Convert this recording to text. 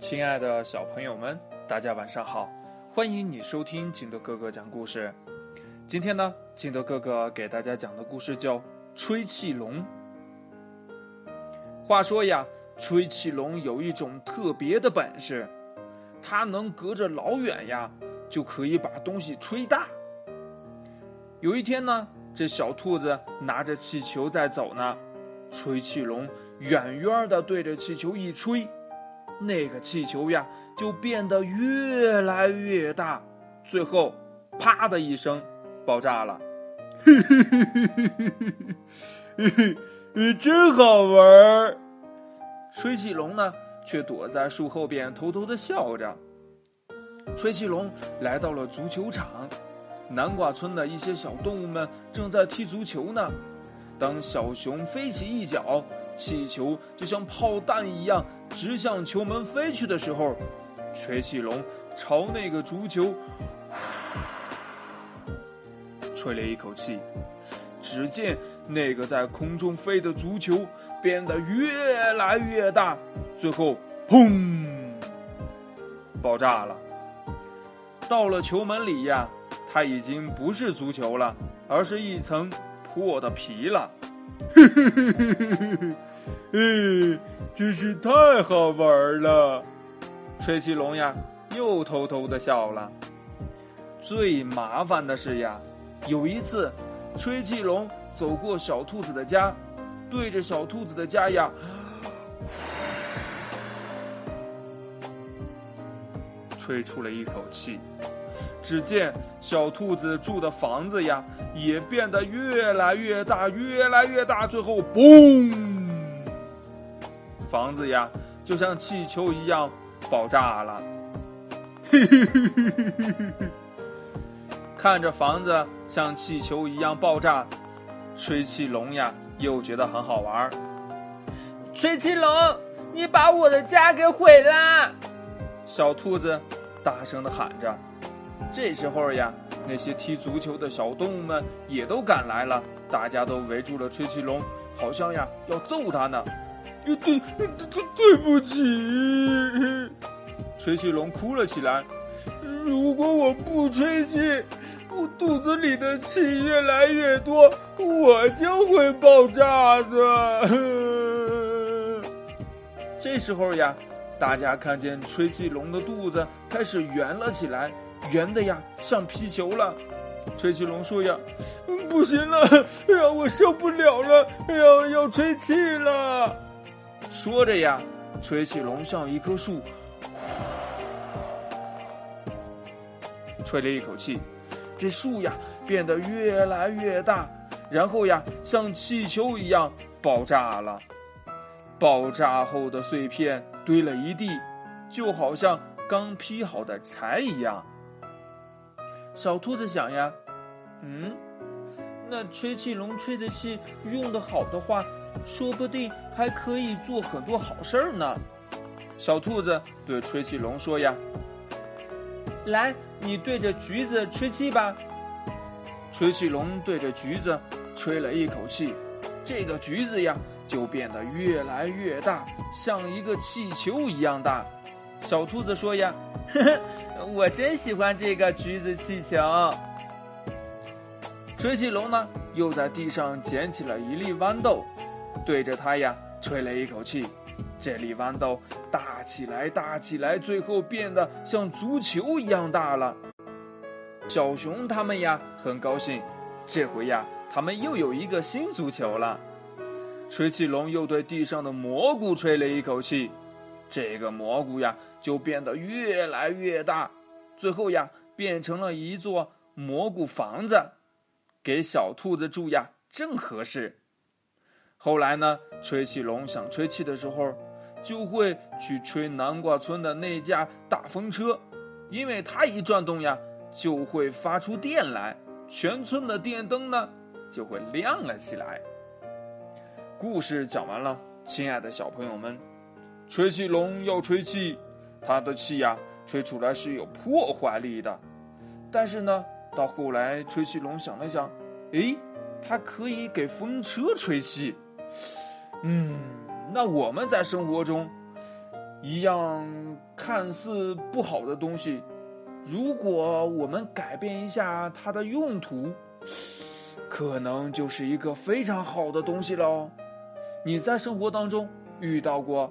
亲爱的小朋友们，大家晚上好！欢迎你收听金德哥哥讲故事。今天呢，金德哥哥给大家讲的故事叫《吹气龙》。话说呀，吹气龙有一种特别的本事，它能隔着老远呀，就可以把东西吹大。有一天呢，这小兔子拿着气球在走呢，吹气龙远远的对着气球一吹。那个气球呀，就变得越来越大，最后，啪的一声，爆炸了。嘿，嘿，嘿，嘿，嘿，嘿，嘿，嘿，嘿，真好玩儿！吹气龙呢，却躲在树后边偷偷的笑着。吹气龙来到了足球场，南瓜村的一些小动物们正在踢足球呢。当小熊飞起一脚。气球就像炮弹一样直向球门飞去的时候，吹气龙朝那个足球吹了一口气，只见那个在空中飞的足球变得越来越大，最后砰，爆炸了。到了球门里呀，它已经不是足球了，而是一层破的皮了。嘿嘿嘿嘿嘿嘿嘿。哎，真是太好玩了！吹气龙呀，又偷偷的笑了。最麻烦的是呀，有一次，吹气龙走过小兔子的家，对着小兔子的家呀，吹出了一口气。只见小兔子住的房子呀，也变得越来越大，越来越大，最后嘣！房子呀，就像气球一样爆炸了。嘿嘿嘿嘿嘿嘿嘿看着房子像气球一样爆炸，吹气龙呀又觉得很好玩。吹气龙，你把我的家给毁了！小兔子大声的喊着。这时候呀，那些踢足球的小动物们也都赶来了，大家都围住了吹气龙，好像呀要揍他呢。对对对对不起，吹气龙哭了起来。如果我不吹气，我肚子里的气越来越多，我就会爆炸的。这时候呀，大家看见吹气龙的肚子开始圆了起来，圆的呀像皮球了。吹气龙说呀：“不行了，哎呀，我受不了了，哎呀，要吹气了。”说着呀，吹气龙像一棵树，吹了一口气，这树呀变得越来越大，然后呀像气球一样爆炸了。爆炸后的碎片堆了一地，就好像刚劈好的柴一样。小兔子想呀，嗯，那吹气龙吹的气用的好的话。说不定还可以做很多好事儿呢。小兔子对吹气龙说：“呀，来，你对着橘子吹气吧。”吹气龙对着橘子吹了一口气，这个橘子呀就变得越来越大，像一个气球一样大。小兔子说：“呀，呵呵，我真喜欢这个橘子气球。”吹气龙呢，又在地上捡起了一粒豌豆。对着它呀吹了一口气，这粒豌豆大起来，大起来，最后变得像足球一样大了。小熊他们呀很高兴，这回呀他们又有一个新足球了。吹气龙又对地上的蘑菇吹了一口气，这个蘑菇呀就变得越来越大，最后呀变成了一座蘑菇房子，给小兔子住呀正合适。后来呢，吹气龙想吹气的时候，就会去吹南瓜村的那架大风车，因为它一转动呀，就会发出电来，全村的电灯呢就会亮了起来。故事讲完了，亲爱的小朋友们，吹气龙要吹气，它的气呀吹出来是有破坏力的，但是呢，到后来吹气龙想了想，诶，它可以给风车吹气。嗯，那我们在生活中一样看似不好的东西，如果我们改变一下它的用途，可能就是一个非常好的东西喽。你在生活当中遇到过